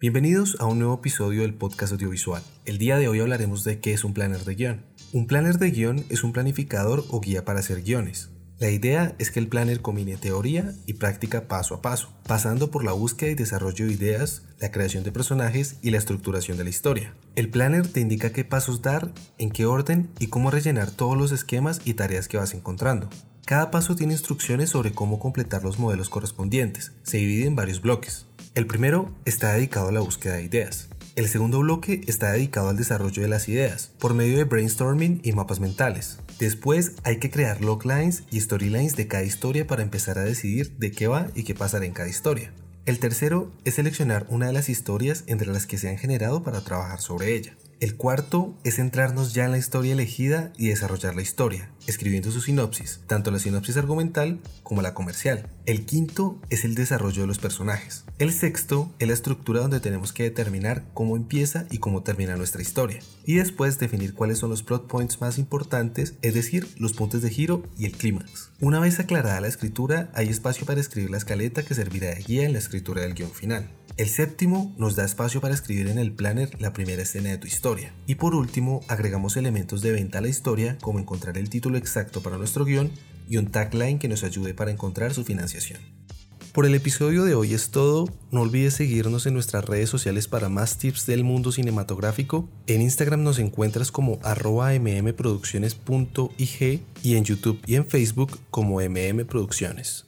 Bienvenidos a un nuevo episodio del podcast audiovisual. El día de hoy hablaremos de qué es un planner de guion. Un planner de guion es un planificador o guía para hacer guiones. La idea es que el planner combine teoría y práctica paso a paso, pasando por la búsqueda y desarrollo de ideas, la creación de personajes y la estructuración de la historia. El planner te indica qué pasos dar, en qué orden y cómo rellenar todos los esquemas y tareas que vas encontrando. Cada paso tiene instrucciones sobre cómo completar los modelos correspondientes. Se divide en varios bloques. El primero está dedicado a la búsqueda de ideas. El segundo bloque está dedicado al desarrollo de las ideas, por medio de brainstorming y mapas mentales. Después hay que crear loglines y storylines de cada historia para empezar a decidir de qué va y qué pasará en cada historia. El tercero es seleccionar una de las historias entre las que se han generado para trabajar sobre ella. El cuarto es centrarnos ya en la historia elegida y desarrollar la historia, escribiendo su sinopsis, tanto la sinopsis argumental como la comercial. El quinto es el desarrollo de los personajes. El sexto es la estructura donde tenemos que determinar cómo empieza y cómo termina nuestra historia. Y después definir cuáles son los plot points más importantes, es decir, los puntos de giro y el clímax. Una vez aclarada la escritura, hay espacio para escribir la escaleta que servirá de guía en la escritura del guion final. El séptimo nos da espacio para escribir en el planner la primera escena de tu historia. Y por último, agregamos elementos de venta a la historia, como encontrar el título exacto para nuestro guion y un tagline que nos ayude para encontrar su financiación. Por el episodio de hoy es todo. No olvides seguirnos en nuestras redes sociales para más tips del mundo cinematográfico. En Instagram nos encuentras como arroba mmproducciones.ig y en YouTube y en Facebook como mmproducciones.